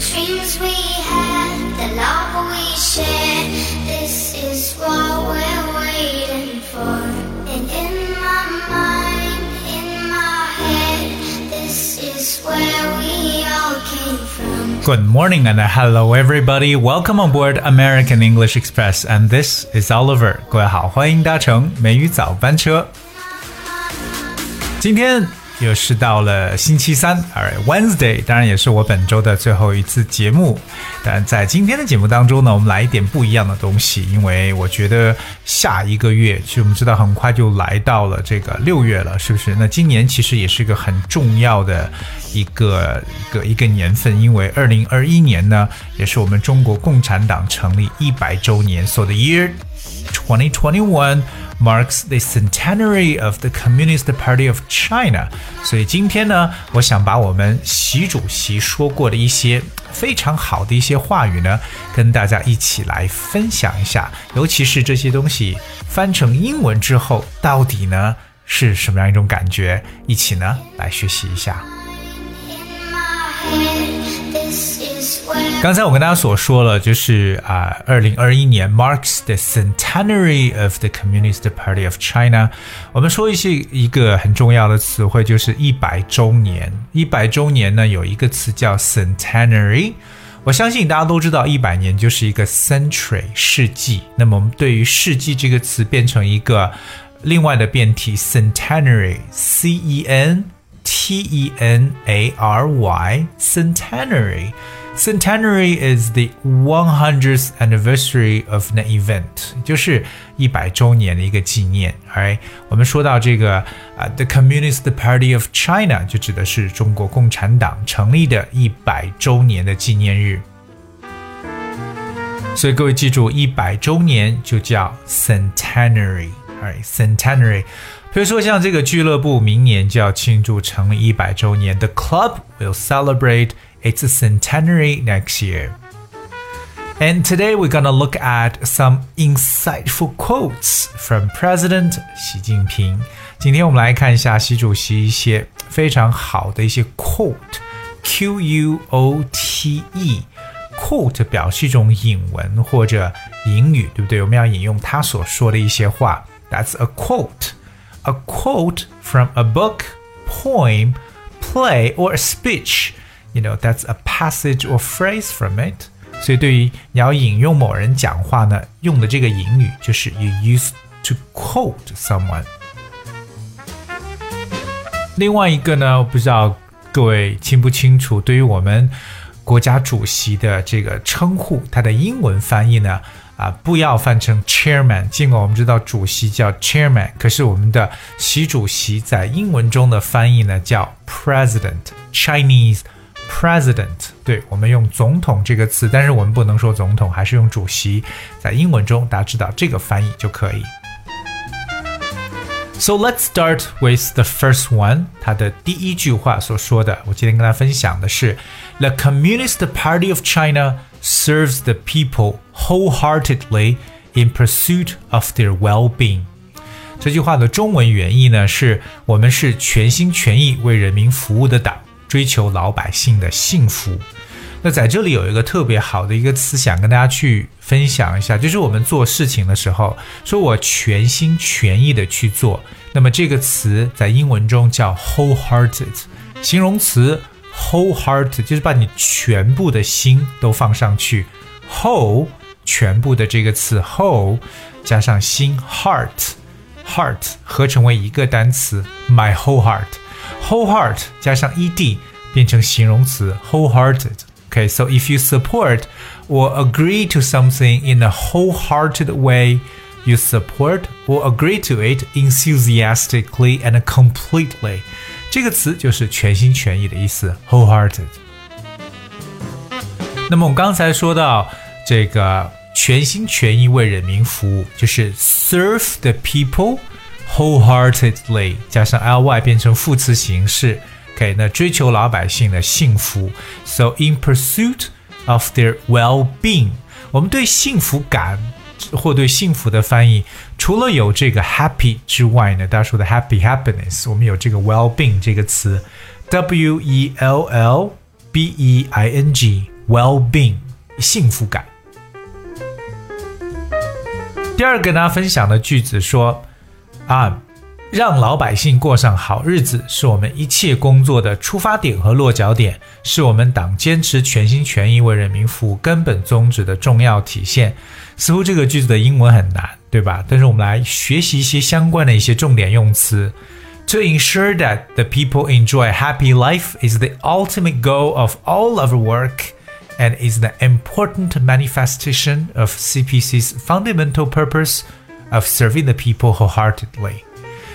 dreams we had, the love we shared. This is what we're waiting for. And in my mind, in my head, this is where we all came from. Good morning and hello everybody. Welcome on board American English Express and this is Oliver. 各位好，欢迎搭乘美语早班车。今天 又是到了星期三，Alright Wednesday，当然也是我本周的最后一次节目。但在今天的节目当中呢，我们来一点不一样的东西，因为我觉得下一个月，其实我们知道很快就来到了这个六月了，是不是？那今年其实也是一个很重要的一个一个一个年份，因为二零二一年呢，也是我们中国共产党成立一百周年，So the year 2021 marks the centenary of the Communist Party of China。所以今天呢，我想把我们习主席说过的一些非常好的一些话语呢，跟大家一起来分享一下。尤其是这些东西翻成英文之后，到底呢是什么样一种感觉？一起呢来学习一下。刚才我跟大家所说了，就是啊，二零二一年 marks the centenary of the Communist Party of China。我们说一些一个很重要的词汇，就是一百周年。一百周年呢，有一个词叫 centenary。我相信大家都知道，一百年就是一个 century 世纪。那么我们对于世纪这个词变成一个另外的变体 centenary，c e n T E N A R Y centenary. Centenary is the 100th anniversary of an event，就是一百周年的一个纪念。Alright，我们说到这个啊、t h e Communist Party of China 就指的是中国共产党成立的一百周年的纪念日。所以各位记住，一百周年就叫 centenary。Alright, centenary。比如说像这个俱乐部明年就要庆祝成立一百周年，The club will celebrate its centenary next year. And today we're gonna look at some insightful quotes from President 习近平。今天我们来看一下习主席一些非常好的一些 quote，Q U O T E。quote 表示一种引文或者引语，对不对？我们要引用他所说的一些话。That's a quote. A quote from a book, poem, play, or a speech. You know, that's a passage or phrase from it. 所以对于你要引用某人讲话呢，用的这个引语就是 you use to quote someone。另外一个呢，我不知道各位清不清楚，对于我们国家主席的这个称呼，它的英文翻译呢， 啊，不要翻成 chairman。尽管我们知道主席叫 chairman，可是我们的习主席在英文中的翻译呢叫 president，Chinese president。对，我们用总统这个词，但是我们不能说总统，还是用主席。在英文中，大家知道这个翻译就可以。So let's start with the first one。它的第一句话所说的，我今天跟大家分享的是：The Communist Party of China Serves the people wholeheartedly in pursuit of their well-being。这句话的中文原意呢，是我们是全心全意为人民服务的党，追求老百姓的幸福。那在这里有一个特别好的一个词，想跟大家去分享一下，就是我们做事情的时候，说我全心全意的去做，那么这个词在英文中叫 wholehearted，形容词 wholehearted 就是把你全部的心都放上去，whole 全部的这个词 whole 加上心 heart heart 合成为一个单词 my whole heart，whole heart 加上 ed 变成形容词 wholehearted。Okay, so if you support or agree to something in a wholehearted way, you support or agree to it enthusiastically and completely. 这个词就是全心全意的意思，wholehearted。那么我们刚才说到这个全心全意为人民服务，就是 serve the people wholeheartedly，加上 ly 变成副词形式。OK，那追求老百姓的幸福，so in pursuit of their well-being，我们对幸福感或对幸福的翻译，除了有这个 happy 之外呢，大家说的 happy happiness，我们有这个 well-being 这个词，w e l l b e i n g well-being 幸福感。第二个跟大家分享的句子说啊，让老百姓过上好日子是我们一切工作的出发点和落脚点，是我们党坚持全心全意为人民服务根本宗旨的重要体现。似乎这个句子的英文很难，对吧？但是我们来学习一些相关的一些重点用词。To ensure that the people enjoy a happy life is the ultimate goal of all our work and is the important manifestation of CPC's fundamental purpose of serving the people wholeheartedly.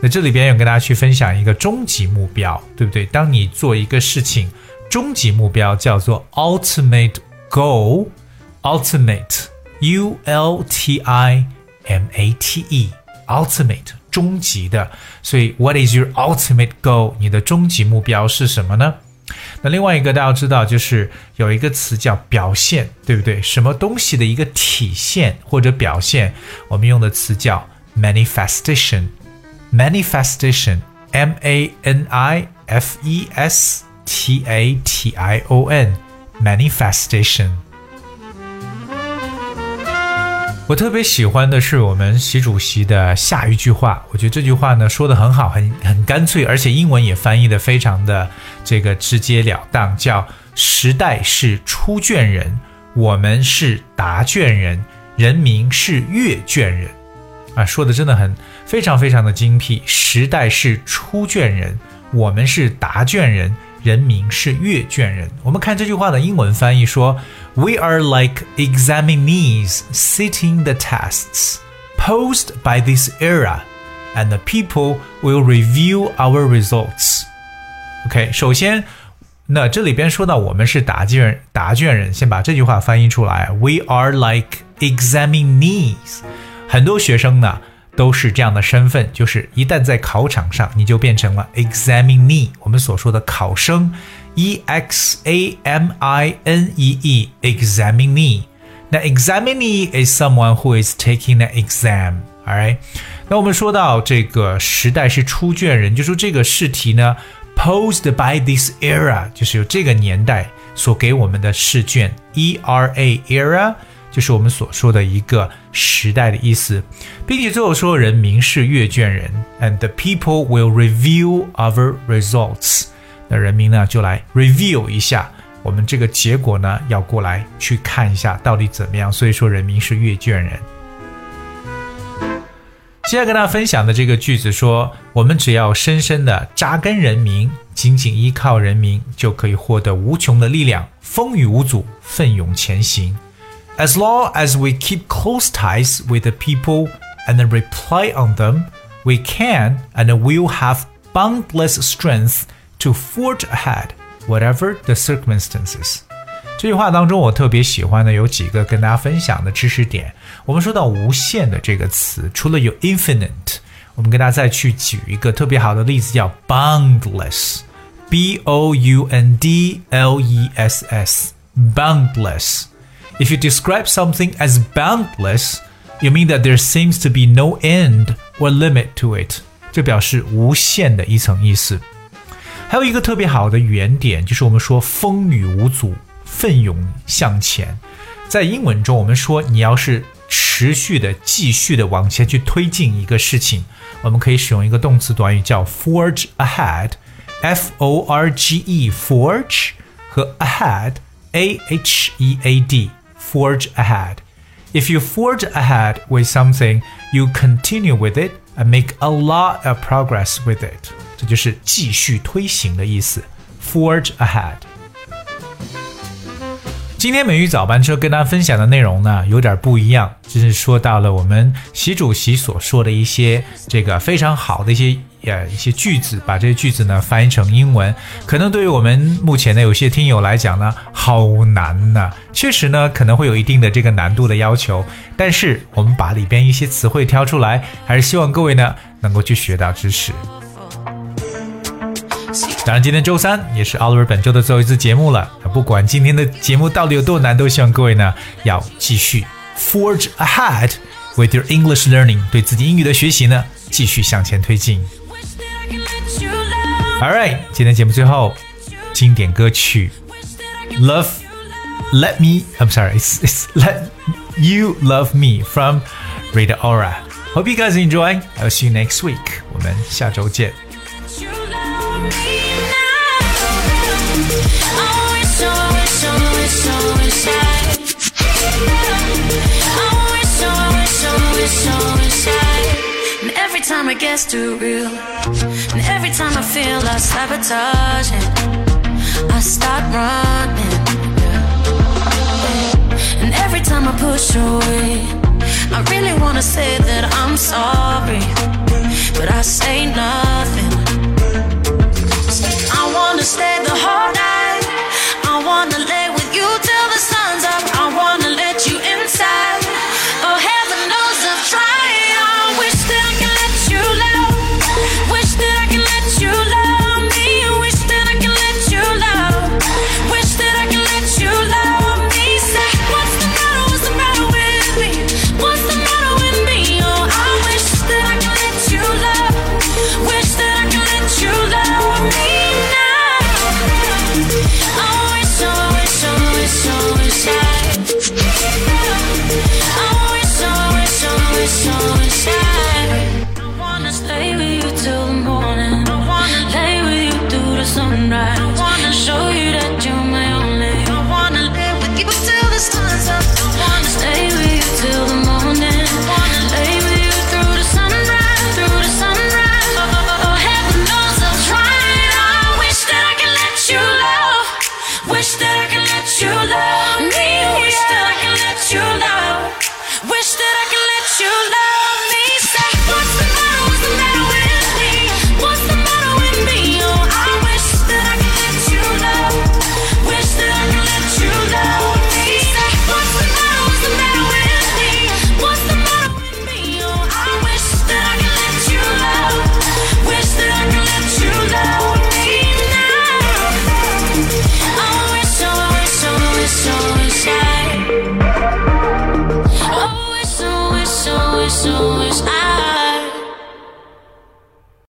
那这里边有跟大家去分享一个终极目标，对不对？当你做一个事情，终极目标叫做 ultimate goal，ultimate。 U L T I M A T E，ultimate 终极的，所以 What is your ultimate goal？你的终极目标是什么呢？那另外一个大家知道，就是有一个词叫表现，对不对？什么东西的一个体现或者表现，我们用的词叫 manifestation，manifestation，M A N I F E S T A T I O N，manifestation。 我特别喜欢的是我们习主席的下一句话，我觉得这句话呢说的很好，很很干脆，而且英文也翻译的非常的这个直截了当，叫“时代是出卷人，我们是答卷人，人民是阅卷人”，啊，说的真的很非常非常的精辟。时代是出卷人，我们是答卷人。人民是阅卷人。我们看这句话的英文翻译说：“We are like examinees sitting the tests posed by this era, and the people will review our results.” OK，首先，那这里边说到我们是答卷答卷人，先把这句话翻译出来。We are like examinees。很多学生呢。 都是这样的身份，就是一旦在考场上，你就变成了 examinee，我们所说的考生，e x a m i n e e，examinee。那 examinee is someone who is taking an exam，alright？那我们说到这个时代是出卷人，就说这个试题呢，posed by this era，就是有这个年代所给我们的试卷，e r a era。 就是我们所说的一个时代的意思，并且最后说人民是阅卷人，and the people will review our results。那人民呢就来 review 一下我们这个结果呢，要过来去看一下到底怎么样。所以说人民是阅卷人。现在跟大家分享的这个句子说，我们只要深深的扎根人民，紧紧依靠人民，就可以获得无穷的力量，风雨无阻，奋勇前行。As long as we keep close ties with the people and rely on them, we can and will have boundless strength to forge ahead, whatever the circumstances. 这句话当中，我特别喜欢的有几个跟大家分享的知识点。我们说到“无限”的这个词，除了有 infinite，我们跟大家再去举一个特别好的例子，叫 boundless，b o u n d l e s s，boundless。 if you describe something as boundless, you mean that there seems to be no end or limit to it。这表示无限的一层意思。还有一个特别好的语言点，就是我们说风雨无阻，奋勇向前。在英文中，我们说你要是持续的、继续的往前去推进一个事情，我们可以使用一个动词短语叫 forge ahead，f o r g e，forge 和 ahead，a h e a d。 forge ahead. If you forge ahead with something, you continue with it and make a lot of progress with it. 这就是继续推行的意思，forge ahead。今天美语早班车跟大家分享的内容呢，有点不一样，就是说到了我们习主席所说的一些这个非常好的一些 呀一些句子，把这些句子呢翻译成英文，可能对于我们目前的有些听友来讲呢，好难呐。确实呢，可能会有一定的这个难度的要求，但是我们把里边一些词汇挑出来，还是希望各位呢能够去学到知识。当然，今天周三也是 Oliver 本周的最后一次节目了。不管今天的节目到底有多难，都希望各位呢要继续 forge ahead with your English learning，对自己英语的学习呢继续向前推进。All right，今天节目最后经典歌曲《Love Let Me. I'm sorry. It's, it's Let You Love Me from Rita Ora. Hope you guys enjoy. I'll see you next week. 我们下周见。 You love me now. every time I guess too real, and every time I feel like sabotaging, I start running. And every time I push away, I really wanna say that I'm sorry, but I say nothing. I wanna stay the whole night. I wanna lay with you.